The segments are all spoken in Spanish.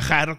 viajar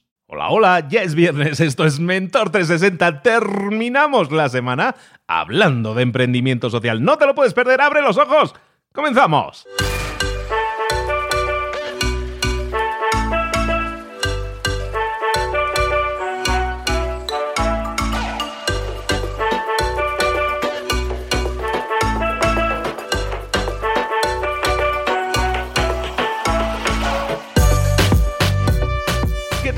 Hola, hola, ya es viernes, esto es Mentor 360, terminamos la semana hablando de emprendimiento social. No te lo puedes perder, abre los ojos, comenzamos.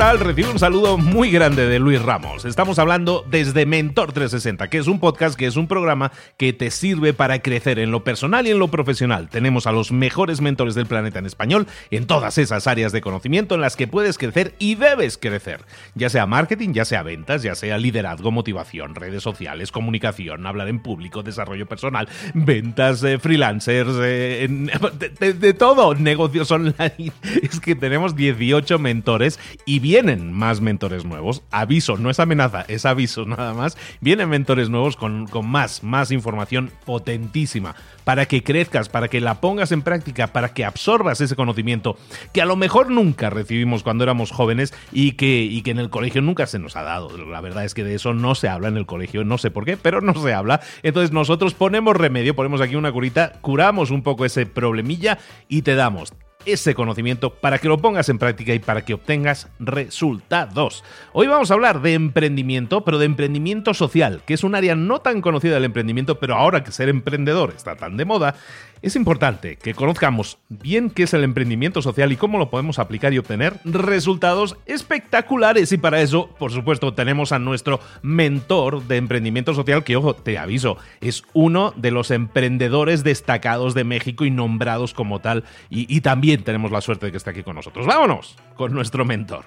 Tal? Recibo un saludo muy grande de Luis Ramos. Estamos hablando desde Mentor 360, que es un podcast, que es un programa que te sirve para crecer en lo personal y en lo profesional. Tenemos a los mejores mentores del planeta en español en todas esas áreas de conocimiento en las que puedes crecer y debes crecer. Ya sea marketing, ya sea ventas, ya sea liderazgo, motivación, redes sociales, comunicación, hablar en público, desarrollo personal, ventas, eh, freelancers, eh, de, de todo, negocios online. Es que tenemos 18 mentores y vienen más mentores nuevos. Aviso, no es amenaza, es aviso nada más. Vienen mentores nuevos con, con más, más información potentísima para que crezcas, para que la pongas en práctica, para que absorbas ese conocimiento que a lo mejor nunca recibimos cuando éramos jóvenes y que, y que en el colegio nunca se nos ha dado. La verdad es que de eso no se habla en el colegio, no sé por qué, pero no se habla. Entonces nosotros ponemos remedio, ponemos aquí una curita, curamos un poco ese problemilla y te damos ese conocimiento para que lo pongas en práctica y para que obtengas resultados. Hoy vamos a hablar de emprendimiento, pero de emprendimiento social, que es un área no tan conocida del emprendimiento, pero ahora que ser emprendedor está tan de moda, es importante que conozcamos bien qué es el emprendimiento social y cómo lo podemos aplicar y obtener resultados espectaculares. Y para eso, por supuesto, tenemos a nuestro mentor de emprendimiento social, que, ojo, te aviso, es uno de los emprendedores destacados de México y nombrados como tal. Y, también tenemos la suerte de que esté aquí con nosotros. Vámonos con nuestro mentor.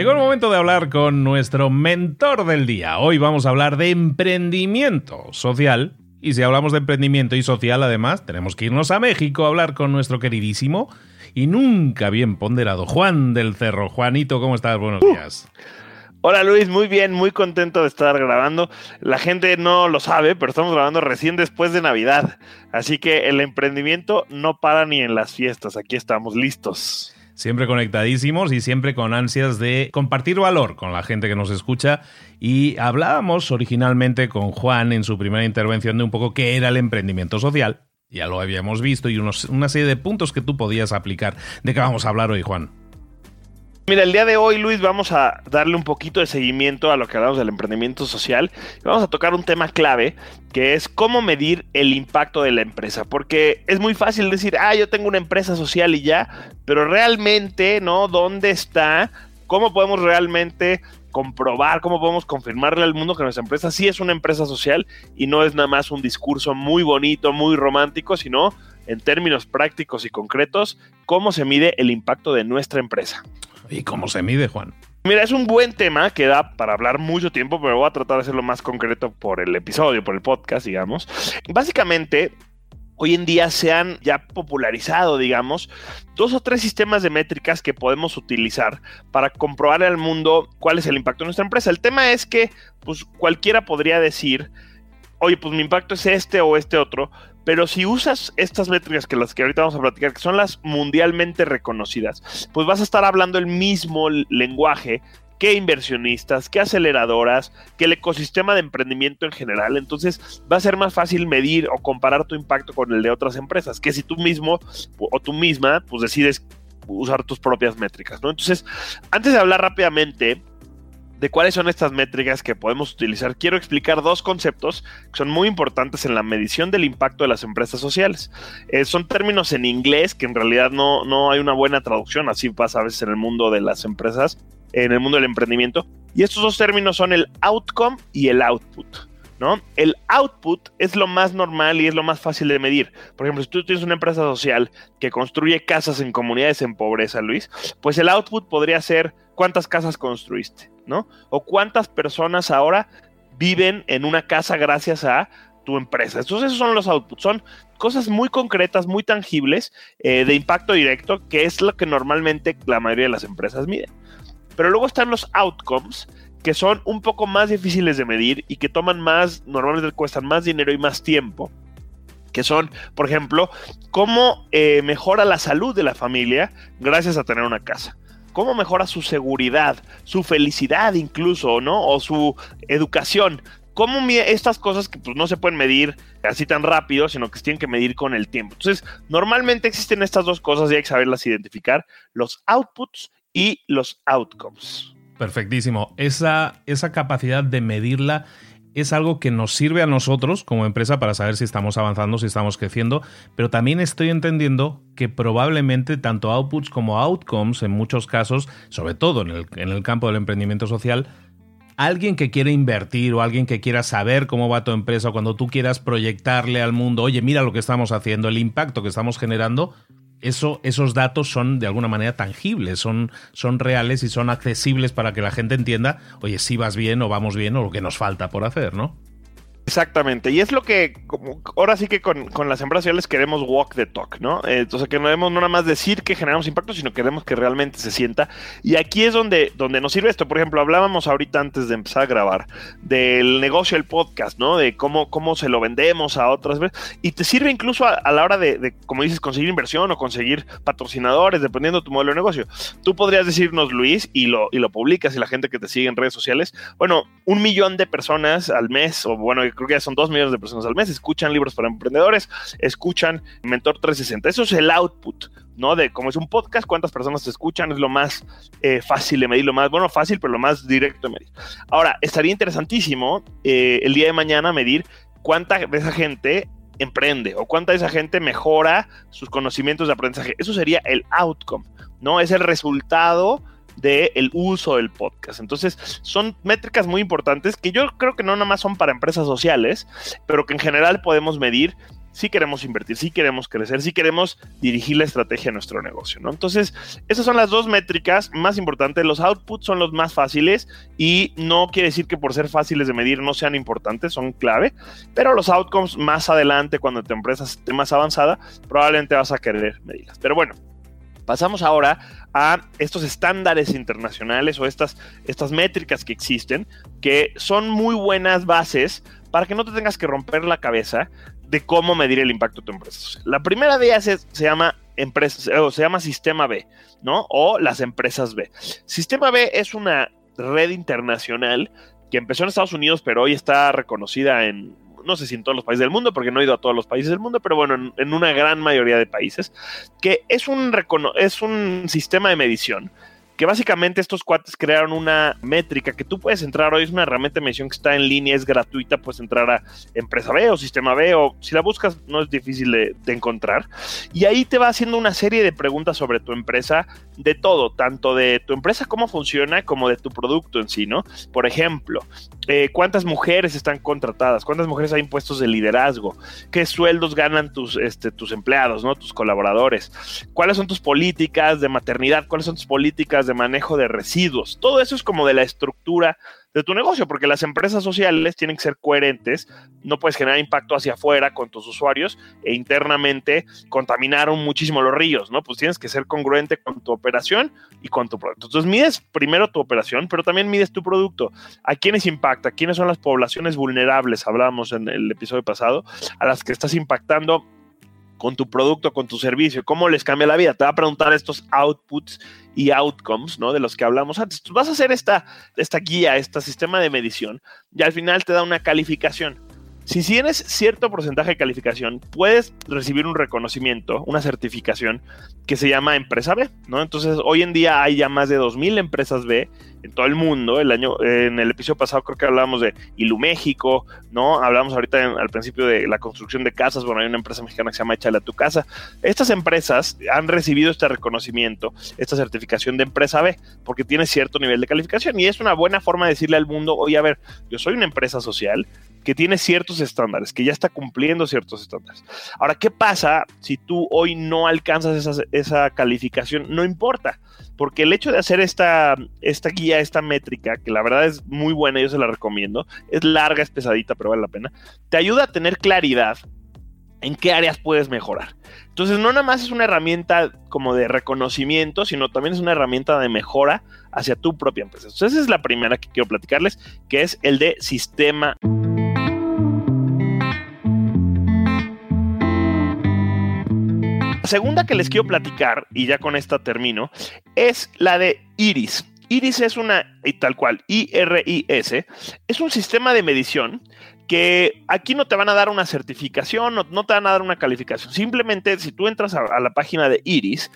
Llegó el momento de hablar con nuestro mentor del día. Hoy vamos a hablar de emprendimiento social. Y si hablamos de emprendimiento y social, además, tenemos que irnos a México a hablar con nuestro queridísimo y nunca bien ponderado Juan del Cerro. Juanito, ¿cómo estás? Buenos días. Hola Luis, muy bien, muy contento de estar grabando. La gente no lo sabe, pero estamos grabando recién después de Navidad. Así que el emprendimiento no para ni en las fiestas. Aquí estamos listos siempre conectadísimos y siempre con ansias de compartir valor con la gente que nos escucha. Y hablábamos originalmente con Juan en su primera intervención de un poco qué era el emprendimiento social. Ya lo habíamos visto y una serie de puntos que tú podías aplicar. ¿De qué vamos a hablar hoy, Juan? Mira, el día de hoy, Luis, vamos a darle un poquito de seguimiento a lo que hablamos del emprendimiento social. Vamos a tocar un tema clave, que es cómo medir el impacto de la empresa. Porque es muy fácil decir, ah, yo tengo una empresa social y ya, pero realmente, ¿no? ¿Dónde está? ¿Cómo podemos realmente comprobar, cómo podemos confirmarle al mundo que nuestra empresa sí es una empresa social y no es nada más un discurso muy bonito, muy romántico, sino en términos prácticos y concretos, cómo se mide el impacto de nuestra empresa. ¿Y cómo se mide, Juan? Mira, es un buen tema que da para hablar mucho tiempo, pero voy a tratar de hacerlo más concreto por el episodio, por el podcast, digamos. Básicamente, hoy en día se han ya popularizado, digamos, dos o tres sistemas de métricas que podemos utilizar para comprobar al mundo cuál es el impacto de nuestra empresa. El tema es que, pues, cualquiera podría decir, oye, pues mi impacto es este o este otro, pero si usas estas métricas que las que ahorita vamos a platicar, que son las mundialmente reconocidas, pues vas a estar hablando el mismo lenguaje que inversionistas, que aceleradoras, que el ecosistema de emprendimiento en general. Entonces va a ser más fácil medir o comparar tu impacto con el de otras empresas, que si tú mismo o tú misma pues decides usar tus propias métricas, ¿no? Entonces, antes de hablar rápidamente de cuáles son estas métricas que podemos utilizar, quiero explicar dos conceptos que son muy importantes en la medición del impacto de las empresas sociales. Eh, son términos en inglés que en realidad no, no hay una buena traducción, así pasa a veces en el mundo de las empresas, en el mundo del emprendimiento. Y estos dos términos son el outcome y el output. ¿No? El output es lo más normal y es lo más fácil de medir. Por ejemplo, si tú tienes una empresa social que construye casas en comunidades en pobreza, Luis, pues el output podría ser cuántas casas construiste, ¿no? O cuántas personas ahora viven en una casa gracias a tu empresa. Entonces esos son los outputs, son cosas muy concretas, muy tangibles, eh, de impacto directo, que es lo que normalmente la mayoría de las empresas miden. Pero luego están los outcomes, que son un poco más difíciles de medir y que toman más, normalmente cuestan más dinero y más tiempo. Que son, por ejemplo, cómo eh, mejora la salud de la familia gracias a tener una casa cómo mejora su seguridad, su felicidad incluso, ¿no? O su educación. ¿Cómo estas cosas que pues, no se pueden medir así tan rápido, sino que se tienen que medir con el tiempo? Entonces, normalmente existen estas dos cosas y hay que saberlas identificar, los outputs y los outcomes. Perfectísimo. Esa, esa capacidad de medirla es algo que nos sirve a nosotros como empresa para saber si estamos avanzando, si estamos creciendo, pero también estoy entendiendo que probablemente tanto outputs como outcomes en muchos casos, sobre todo en el, en el campo del emprendimiento social, alguien que quiere invertir o alguien que quiera saber cómo va tu empresa, cuando tú quieras proyectarle al mundo, oye, mira lo que estamos haciendo, el impacto que estamos generando, eso, esos datos son de alguna manera tangibles, son, son reales y son accesibles para que la gente entienda, oye, si vas bien o vamos bien o lo que nos falta por hacer, ¿no? Exactamente, y es lo que ahora sí que con, las empresas sociales queremos walk the talk, ¿no? Eh, entonces que no debemos nada más decir que generamos impacto, sino queremos que realmente se sienta. Y aquí es donde, donde nos sirve esto. Por ejemplo, hablábamos ahorita antes de empezar a grabar del negocio del podcast, ¿no? De cómo, cómo se lo vendemos a otras veces. Y te sirve incluso a, la hora de, como dices, conseguir inversión o conseguir patrocinadores, dependiendo de tu modelo de negocio. Tú podrías decirnos, Luis, y lo, y lo publicas y la gente que te sigue en redes sociales, bueno, un millón de personas al mes, o bueno, creo que ya son dos millones de personas al mes, escuchan libros para emprendedores, escuchan Mentor 360. Eso es el output, ¿no? De cómo es un podcast, cuántas personas te escuchan, es lo más eh, fácil de medir, lo más, bueno, fácil, pero lo más directo de medir. Ahora, estaría interesantísimo eh, el día de mañana medir cuánta de esa gente emprende o cuánta de esa gente mejora sus conocimientos de aprendizaje. Eso sería el outcome, ¿no? Es el resultado del uso del podcast. Entonces, son métricas muy importantes que yo creo que no nada más son para empresas sociales, pero que en general podemos medir si queremos invertir, si queremos crecer, si queremos dirigir la estrategia de nuestro negocio, ¿no? Entonces, esas son las dos métricas más importantes. Los outputs son los más fáciles y no quiere decir que por ser fáciles de medir no sean importantes, son clave, pero los outcomes más adelante, cuando tu empresa esté más avanzada, probablemente vas a querer medirlas. Pero bueno, Pasamos ahora a estos estándares internacionales o estas, estas métricas que existen, que son muy buenas bases para que no te tengas que romper la cabeza de cómo medir el impacto de tu empresa. La primera de ellas se llama empresa, o se llama Sistema B, ¿no? O las empresas B. Sistema B es una red internacional que empezó en Estados Unidos, pero hoy está reconocida en no sé si en todos los países del mundo, porque no he ido a todos los países del mundo, pero bueno, en, una gran mayoría de países, que es un, es un sistema de medición que básicamente estos cuates crearon una métrica que tú puedes entrar hoy, es una herramienta de medición que está en línea, es gratuita, puedes entrar a Empresa B o Sistema B o si la buscas no es difícil de, de encontrar. Y ahí te va haciendo una serie de preguntas sobre tu empresa, de todo, tanto de tu empresa, cómo funciona, como de tu producto en sí, ¿no? Por ejemplo, eh, cuántas mujeres están contratadas, cuántas mujeres hay en puestos de liderazgo, qué sueldos ganan tus, este, tus empleados, ¿no? tus colaboradores, cuáles son tus políticas de maternidad, cuáles son tus políticas de manejo de residuos. Todo eso es como de la estructura de tu negocio, porque las empresas sociales tienen que ser coherentes, no puedes generar impacto hacia afuera con tus usuarios e internamente contaminaron muchísimo los ríos, ¿no? Pues tienes que ser congruente con tu operación y con tu producto. Entonces mides primero tu operación, pero también mides tu producto. ¿A quiénes impacta? ¿Quiénes son las poblaciones vulnerables? Hablábamos en el episodio pasado, a las que estás impactando con tu producto, con tu servicio, cómo les cambia la vida. Te va a preguntar estos outputs y outcomes, ¿no? De los que hablamos antes. Tú vas a hacer esta, esta guía, este sistema de medición, y al final te da una calificación. Si tienes cierto porcentaje de calificación, puedes recibir un reconocimiento, una certificación que se llama Empresa B, ¿no? Entonces, hoy en día hay ya más de 2.000 empresas B en todo el mundo. El año, en el episodio pasado creo que hablábamos de Ilu México, ¿no? Hablamos ahorita al principio de la construcción de casas. Bueno, hay una empresa mexicana que se llama Échale a tu casa. Estas empresas han recibido este reconocimiento, esta certificación de Empresa B, porque tiene cierto nivel de calificación y es una buena forma de decirle al mundo, oye, a ver, yo soy una empresa social, que tiene ciertos estándares, que ya está cumpliendo ciertos estándares. Ahora, ¿qué pasa si tú hoy no alcanzas esa, esa calificación? No importa, porque el hecho de hacer esta, esta guía, esta métrica, que la verdad es muy buena, yo se la recomiendo, es larga, es pesadita, pero vale la pena, te ayuda a tener claridad en qué áreas puedes mejorar. Entonces, no nada más es una herramienta como de reconocimiento, sino también es una herramienta de mejora hacia tu propia empresa. Entonces, esa es la primera que quiero platicarles, que es el de sistema. Segunda que les quiero platicar, y ya con esta termino, es la de Iris. Iris es una, y tal cual, I-R-I-S, es un sistema de medición que aquí no te van a dar una certificación, no, no, te van a dar una calificación. Simplemente, si tú entras a, a, la página de Iris,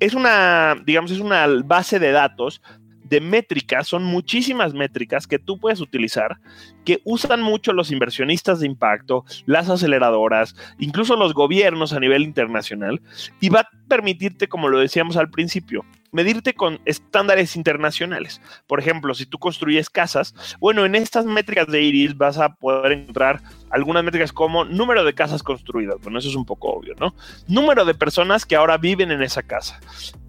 es una, digamos, es una base de datos de métricas, son muchísimas métricas que tú puedes utilizar, que usan mucho los inversionistas de impacto, las aceleradoras, incluso los gobiernos a nivel internacional, y va a permitirte, como lo decíamos al principio, medirte con estándares internacionales. Por ejemplo, si tú construyes casas, bueno, en estas métricas de IRIS vas a poder encontrar algunas métricas como número de casas construidas, bueno, eso es un poco obvio, ¿no? Número de personas que ahora viven en esa casa.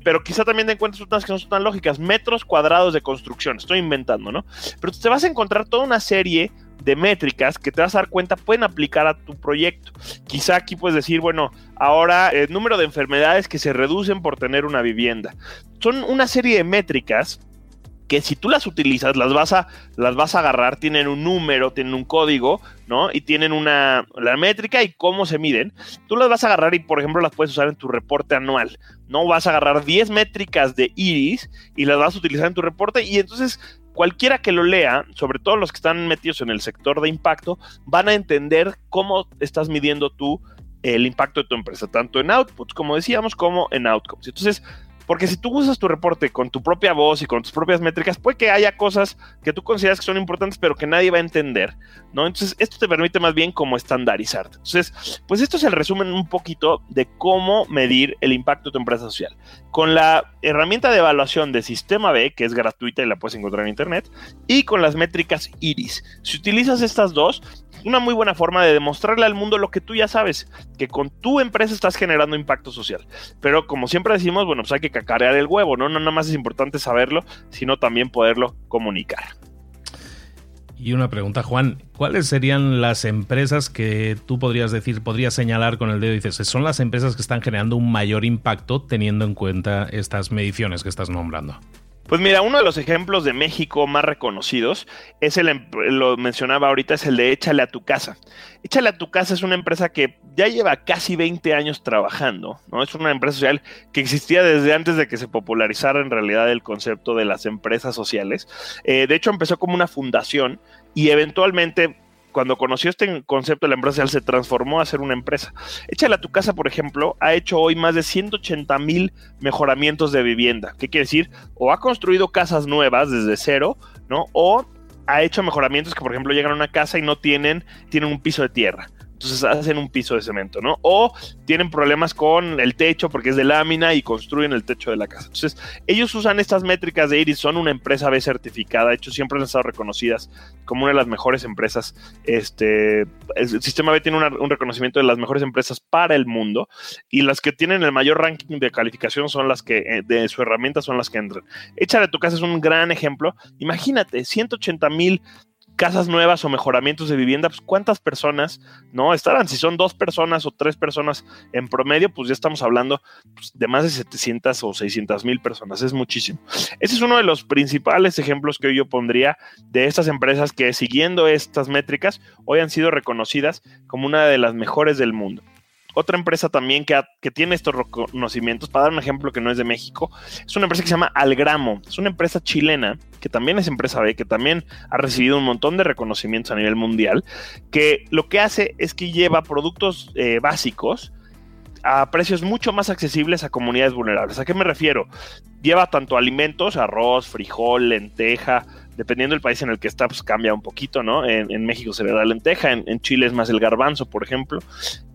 Pero quizá también te encuentres unas que no son tan lógicas, metros cuadrados de construcción, estoy inventando, ¿no? Pero te vas a encontrar toda una serie de métricas que te vas a dar cuenta pueden aplicar a tu proyecto. Quizá aquí puedes decir, bueno, ahora el número de enfermedades que se reducen por tener una vivienda. Son una serie de métricas que si tú las utilizas, las vas a, las vas a agarrar, tienen un número, tienen un código, ¿no? Y tienen una, la métrica y cómo se miden. Tú las vas a agarrar y, por ejemplo, las puedes usar en tu reporte anual, ¿no? Vas a agarrar 10 métricas de iris y las vas a utilizar en tu reporte y entonces cualquiera que lo lea, sobre todo los que están metidos en el sector de impacto, van a entender cómo estás midiendo tú el impacto de tu empresa, tanto en outputs, como decíamos, como en outcomes. Entonces, porque si tú usas tu reporte con tu propia voz y con tus propias métricas, puede que haya cosas que tú consideras que son importantes, pero que nadie va a entender, ¿no? Entonces, esto te permite más bien como estandarizarte. Entonces, pues esto es el resumen un poquito de cómo medir el impacto de tu empresa social. Con la herramienta de evaluación de Sistema B, que es gratuita y la puedes encontrar en internet, y con las métricas IRIS. Si utilizas estas dos, una muy buena forma de demostrarle al mundo lo que tú ya sabes, que con tu empresa estás generando impacto social. Pero como siempre decimos, bueno, pues hay que cacarear el huevo, ¿no? No nada más es importante saberlo, sino también poderlo comunicar. Y una pregunta, Juan, ¿cuáles serían las empresas que tú podrías decir, podrías señalar con el dedo y dices, son las empresas que están generando un mayor impacto teniendo en cuenta estas mediciones que estás nombrando? Pues mira, uno de los ejemplos de México más reconocidos es el, em, lo mencionaba ahorita, es el de Échale a tu casa. Échale a tu casa es una empresa que ya lleva casi 20 años trabajando, ¿no? Es una empresa social que existía desde antes de que se popularizara en realidad el concepto de las empresas sociales. Eh, de hecho, empezó como una fundación y eventualmente cuando conoció este concepto de la empresa se transformó a ser una empresa. Échale a tu casa, por ejemplo, ha hecho hoy más de 180 mil mejoramientos de vivienda. ¿Qué quiere decir? O ha construido casas nuevas desde cero, ¿no? O ha hecho mejoramientos que, por ejemplo, llegan a una casa y no tienen, tienen un piso de tierra entonces hacen un piso de cemento, ¿no? O tienen problemas con el techo porque es de lámina y construyen el techo de la casa. Entonces, ellos usan estas métricas de Iris, son una empresa B certificada, de hecho siempre han estado reconocidas como una de las mejores empresas. Este, el sistema B tiene un reconocimiento de las mejores empresas para el mundo y las que tienen el mayor ranking de calificación son las que, eh, de su herramienta son las que entran. Échale tu casa es un gran ejemplo. Imagínate, 180 mil casas nuevas o mejoramientos de vivienda, pues cuántas personas no estarán. Si son dos personas o tres personas en promedio, pues ya estamos hablando pues, de más de 700 o 600 mil personas. Es muchísimo. Ese es uno de los principales ejemplos que yo pondría de estas empresas que siguiendo estas métricas hoy han sido reconocidas como una de las mejores del mundo. Otra empresa también que, que, tiene estos reconocimientos, para dar un ejemplo que no es de México, es una empresa que se llama Algramo. Es una empresa chilena que también es empresa B, que también ha recibido un montón de reconocimientos a nivel mundial, que lo que hace es que lleva productos eh, básicos a precios mucho más accesibles a comunidades vulnerables. ¿A qué me refiero? Lleva tanto alimentos, arroz, frijol, lenteja, dependiendo del país en el que está, pues cambia un poquito, ¿no? En, México se le da lenteja, en, en, Chile es más el garbanzo, por ejemplo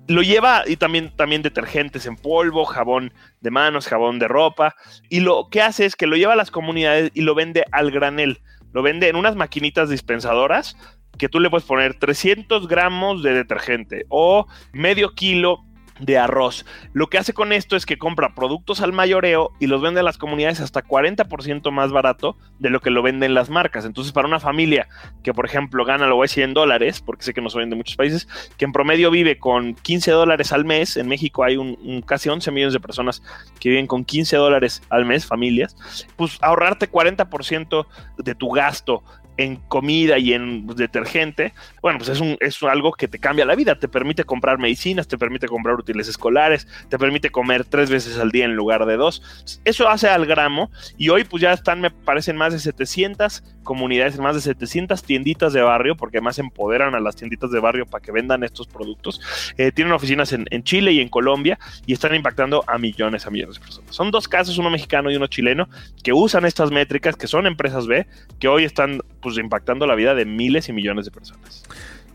lo lleva y también, también detergentes en polvo, jabón de manos, jabón de ropa. Y lo que hace es que lo lleva a las comunidades y lo vende al granel. Lo vende en unas maquinitas dispensadoras que tú le puedes poner 300 gramos de detergente o medio kilo de arroz. Lo que hace con esto es que compra productos al mayoreo y los vende a las comunidades hasta 40% más barato de lo que lo venden las marcas. Entonces, para una familia que, por ejemplo, gana, lo voy a decir en dólares, porque sé que no se vende en muchos países, que en promedio vive con 15 dólares al mes, en México hay un, casi 11 millones de personas que viven con 15 dólares al mes, familias, pues ahorrarte 40% de tu gasto en comida y en detergente, bueno, pues es, un, es algo que te cambia la vida, te permite comprar medicinas, te permite comprar útiles escolares, te permite comer tres veces al día en lugar de dos. Eso hace al gramo y hoy pues ya están, me parecen, más de 700 comunidades, más de 700 tienditas de barrio, porque además empoderan a las tienditas de barrio para que vendan estos productos. Eh, tienen oficinas en, en Chile y en Colombia y están impactando a millones, a millones de personas. Son dos casos, uno mexicano y uno chileno, que usan estas métricas, que son empresas B, que hoy están pues impactando la vida de miles y millones de personas.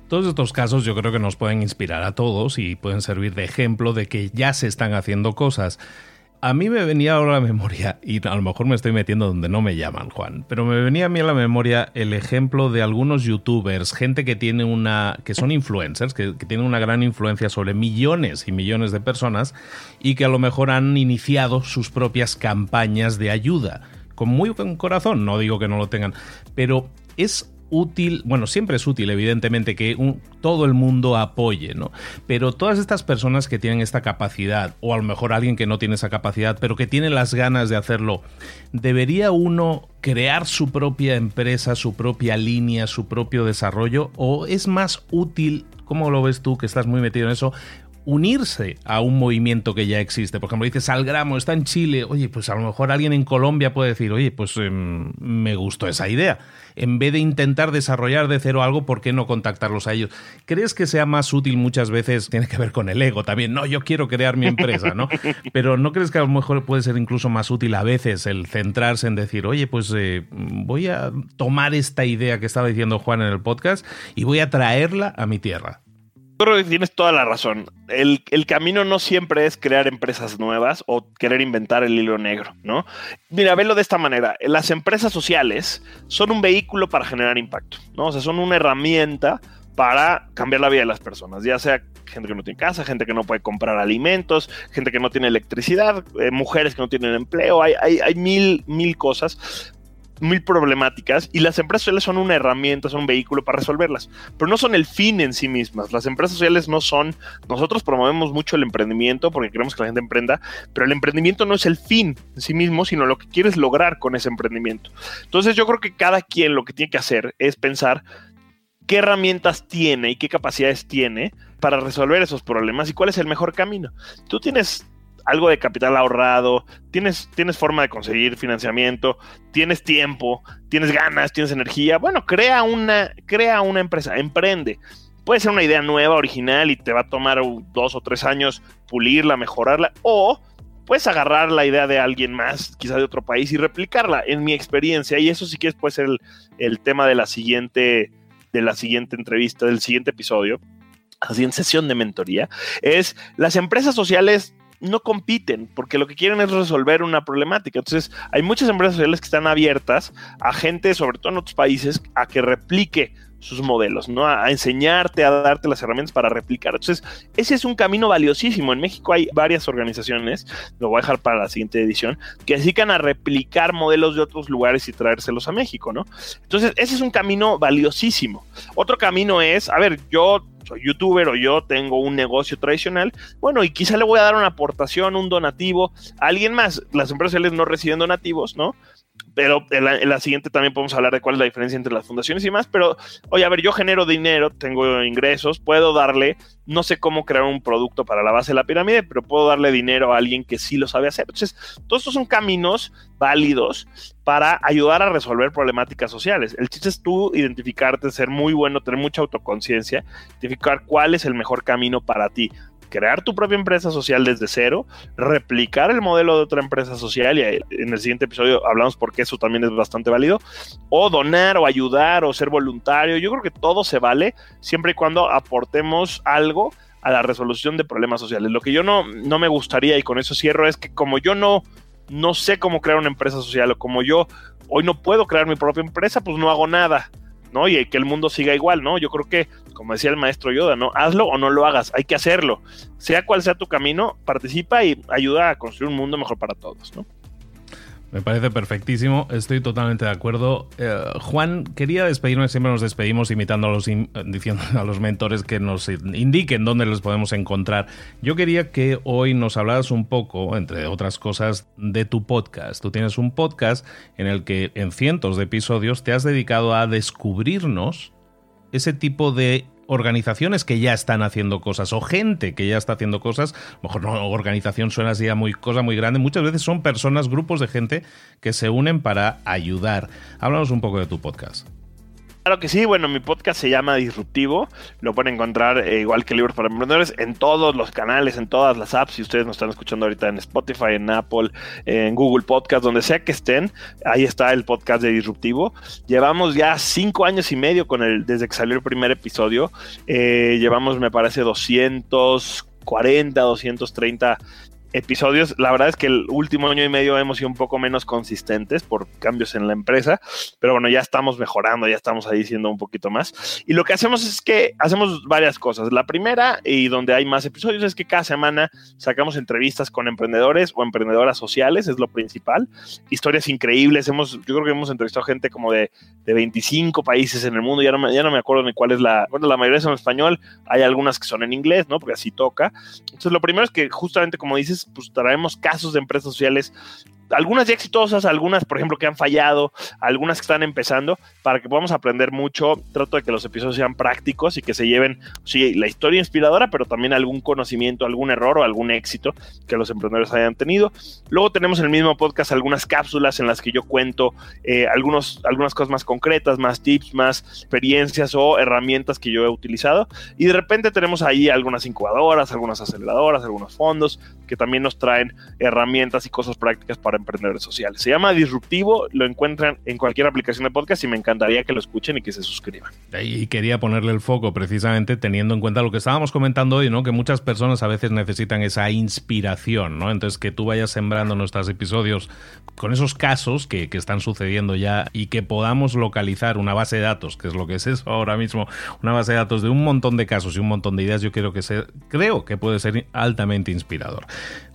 Todos estos casos yo creo que nos pueden inspirar a todos y pueden servir de ejemplo de que ya se están haciendo cosas. A mí me venía ahora a la memoria, y a lo mejor me estoy metiendo donde no me llaman, Juan, pero me venía a mí a la memoria el ejemplo de algunos youtubers, gente que tiene una. que son influencers, que, que tienen una gran influencia sobre millones y millones de personas, y que a lo mejor han iniciado sus propias campañas de ayuda con muy buen corazón, no digo que no lo tengan, pero es útil, bueno, siempre es útil, evidentemente, que todo el mundo apoye, ¿no? Pero todas estas personas que tienen esta capacidad, o a lo mejor alguien que no tiene esa capacidad, pero que tiene las ganas de hacerlo, ¿debería uno crear su propia empresa, su propia línea, su propio desarrollo? ¿O es más útil, cómo lo ves tú, que estás muy metido en eso, unirse a un movimiento que ya existe. Por ejemplo, dices Algramo está en Chile, oye, pues a lo mejor alguien en Colombia puede decir, oye, pues em, me gustó esa idea. En vez de intentar desarrollar de cero algo, ¿por qué no contactarlos a ellos? ¿Crees que sea más útil muchas veces? Tiene que ver con el ego también. No, yo quiero crear mi empresa, ¿no? Pero ¿no crees que a lo mejor puede ser incluso más útil a veces el centrarse en decir, oye, pues eh, voy a tomar esta idea que estaba diciendo Juan en el podcast y voy a traerla a mi tierra? Creo que tienes toda la razón. El, camino no siempre es crear empresas nuevas o querer inventar el hilo negro, ¿no? Mira, velo de esta manera. Las empresas sociales son un vehículo para generar impacto, ¿no? O sea, son una herramienta para cambiar la vida de las personas, ya sea gente que no tiene casa, gente que no puede comprar alimentos, gente que no tiene electricidad, eh, mujeres que no tienen empleo, hay, hay, hay mil, mil cosas muy problemáticas y las empresas sociales son una herramienta, son un vehículo para resolverlas, pero no son el fin en sí mismas. Las empresas sociales no son, nosotros promovemos mucho el emprendimiento porque queremos que la gente emprenda, pero el emprendimiento no es el fin en sí mismo, sino lo que quieres lograr con ese emprendimiento. Entonces yo creo que cada quien lo que tiene que hacer es pensar qué herramientas tiene y qué capacidades tiene para resolver esos problemas y cuál es el mejor camino. Tú tienes algo de capital ahorrado, tienes, tienes forma de conseguir financiamiento, tienes tiempo, tienes ganas, tienes energía, bueno, crea una, crea una empresa, emprende. Puede ser una idea nueva, original y te va a tomar dos o tres años pulirla, mejorarla, o puedes agarrar la idea de alguien más, quizá de otro país, y replicarla, en mi experiencia, y eso sí que puede ser el, el tema de la siguiente, de la siguiente entrevista, del siguiente episodio, así en sesión de mentoría, es las empresas sociales no compiten porque lo que quieren es resolver una problemática. Entonces, hay muchas empresas sociales que están abiertas a gente, sobre todo en otros países, a que replique sus modelos, ¿no? A, enseñarte, a darte las herramientas para replicar. Entonces, ese es un camino valiosísimo. En México hay varias organizaciones, lo voy a dejar para la siguiente edición, que dedican a replicar modelos de otros lugares y traérselos a México, ¿no? Entonces, ese es un camino valiosísimo. Otro camino es, a ver, yo soy youtuber o yo tengo un negocio tradicional, bueno, y quizá le voy a dar una aportación, un donativo a alguien más. Las empresas no reciben donativos, ¿no? Pero en la, siguiente también podemos hablar de cuál es la diferencia entre las fundaciones y más, pero oye, a ver, yo genero dinero, tengo ingresos, puedo darle, no sé cómo crear un producto para la base de la pirámide, pero puedo darle dinero a alguien que sí lo sabe hacer. Entonces, todos estos son caminos válidos para ayudar a resolver problemáticas sociales. El chiste es tú identificarte, ser muy bueno, tener mucha autoconciencia, identificar cuál es el mejor camino para ti crear tu propia empresa social desde cero, replicar el modelo de otra empresa social, y en el siguiente episodio hablamos porque eso también es bastante válido, o donar o ayudar o ser voluntario. Yo creo que todo se vale siempre y cuando aportemos algo a la resolución de problemas sociales. Lo que yo no, no me gustaría, y con eso cierro, es que como yo no, no sé cómo crear una empresa social, o como yo hoy no puedo crear mi propia empresa, pues no hago nada. ¿No? Y que el mundo siga igual, ¿no? Yo creo que, como decía el maestro Yoda, ¿no? Hazlo o no lo hagas, hay que hacerlo. Sea cual sea tu camino, participa y ayuda a construir un mundo mejor para todos, ¿no? Me parece perfectísimo, estoy totalmente de acuerdo. Eh, Juan, quería despedirme, siempre nos despedimos imitando a los, diciendo a los mentores que nos indiquen dónde los podemos encontrar. Yo quería que hoy nos hablaras un poco, entre otras cosas, de tu podcast. Tú tienes un podcast en el que en cientos de episodios te has dedicado a descubrirnos ese tipo de organizaciones que ya están haciendo cosas o gente que ya está haciendo cosas, mejor no organización suena así a muy cosa muy grande, muchas veces son personas, grupos de gente que se unen para ayudar. Háblanos un poco de tu podcast. Claro que sí, bueno, mi podcast se llama Disruptivo, lo pueden encontrar eh, igual que Libros para Emprendedores en todos los canales, en todas las apps, si ustedes nos están escuchando ahorita en Spotify, en Apple, en Google Podcast, donde sea que estén, ahí está el podcast de Disruptivo. Llevamos ya cinco años y medio con el, desde que salió el primer episodio, eh, llevamos me parece 240, 230 episodios. La verdad es que el último año y medio hemos sido un poco menos consistentes por cambios en la empresa, pero bueno, ya estamos mejorando, ya estamos ahí siendo un poquito más. Y lo que hacemos es que hacemos varias cosas. La primera, y donde hay más episodios, es que cada semana sacamos entrevistas con emprendedores o emprendedoras sociales, es lo principal. Historias increíbles. Hemos, yo creo que hemos entrevistado gente como de, de 25 países en el mundo, ya no, me, ya no me acuerdo ni cuál es la, bueno, la mayoría son en español, hay algunas que son en inglés, ¿no? Porque así toca. Entonces, lo primero es que justamente como dices, pues traemos casos de empresas sociales algunas ya exitosas, algunas, por ejemplo, que han fallado, algunas que están empezando, para que podamos aprender mucho. Trato de que los episodios sean prácticos y que se lleven, sí, la historia inspiradora, pero también algún conocimiento, algún error o algún éxito que los emprendedores hayan tenido. Luego tenemos en el mismo podcast algunas cápsulas en las que yo cuento eh, algunos, algunas cosas más concretas, más tips, más experiencias o herramientas que yo he utilizado. Y de repente tenemos ahí algunas incubadoras, algunas aceleradoras, algunos fondos que también nos traen herramientas y cosas prácticas para emprendedores sociales. Se llama Disruptivo, lo encuentran en cualquier aplicación de podcast y me encantaría que lo escuchen y que se suscriban. Y quería ponerle el foco precisamente teniendo en cuenta lo que estábamos comentando hoy, ¿no? Que muchas personas a veces necesitan esa inspiración, ¿no? Entonces que tú vayas sembrando nuestros episodios con esos casos que, que están sucediendo ya y que podamos localizar una base de datos, que es lo que es eso ahora mismo, una base de datos de un montón de casos y un montón de ideas, yo creo que, ser, creo que puede ser altamente inspirador.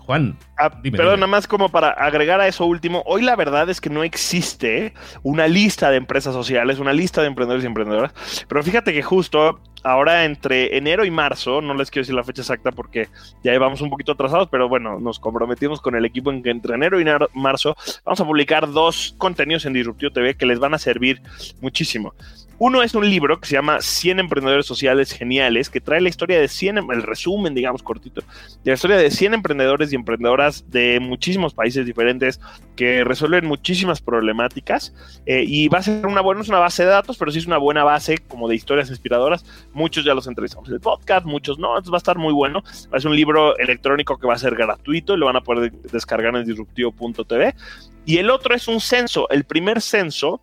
Juan. Ah, perdón, nada más como para agregar a eso último. Hoy la verdad es que no existe una lista de empresas sociales, una lista de emprendedores y emprendedoras. Pero fíjate que justo ahora entre enero y marzo, no les quiero decir la fecha exacta porque ya vamos un poquito atrasados, pero bueno, nos comprometimos con el equipo en que entre enero y marzo vamos a publicar dos contenidos en Disruptivo TV que les van a servir muchísimo. Uno es un libro que se llama 100 emprendedores sociales geniales, que trae la historia de 100, em, el resumen, digamos, cortito, de la historia de 100 emprendedores emprendedoras de muchísimos países diferentes que resuelven muchísimas problemáticas. Eh, y va a ser una buena, no es una base de datos, pero sí es una buena base como de historias inspiradoras. Muchos ya los entrevistamos en el podcast, muchos no, entonces va a estar muy bueno. Es un libro electrónico que va a ser gratuito y lo van a poder descargar en disruptivo.tv. Y el otro es un censo, el primer censo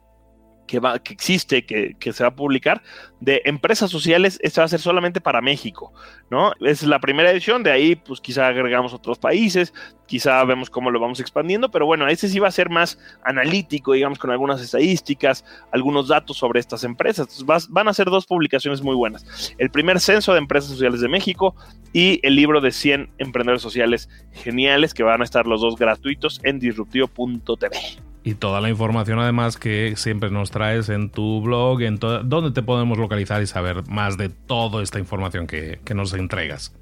que, va, que existe, que, que, se va a publicar, de empresas sociales, este va a ser solamente para México, ¿no? Es la primera edición, de ahí pues quizá agregamos otros países, quizá vemos cómo lo vamos expandiendo, pero bueno, este sí va a ser más analítico, digamos, con algunas estadísticas, algunos datos sobre estas empresas. van a ser dos publicaciones muy buenas. El primer censo de empresas sociales de México y el libro de 100 emprendedores sociales geniales, que van a estar los dos gratuitos en disruptivo.tv. Y toda la información además que siempre nos traes en tu blog, en ¿dónde te podemos localizar y saber más de toda esta información que, nos entregas?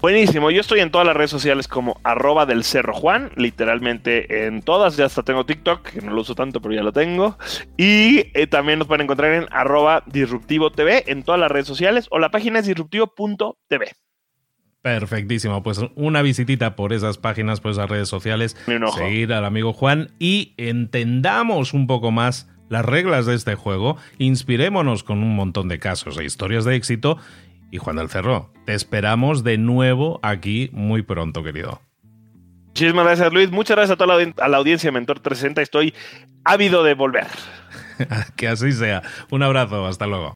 Buenísimo, yo estoy en todas las redes sociales como arroba del Cerro Juan, literalmente en todas, ya hasta tengo TikTok, que no lo uso tanto, pero ya lo tengo. Y eh, también nos pueden encontrar en arroba disruptivo TV en todas las redes sociales o la página es disruptivo.tv. Perfectísimo, pues una visitita por esas páginas, por esas redes sociales, seguir al amigo Juan y entendamos un poco más las reglas de este juego, inspirémonos con un montón de casos e historias de éxito y Juan del Cerro, te esperamos de nuevo aquí muy pronto, querido. Muchísimas gracias, Luis. Muchas gracias a toda la, a la audiencia Mentor 360. Estoy ávido de volver. que así sea. Un abrazo. Hasta luego.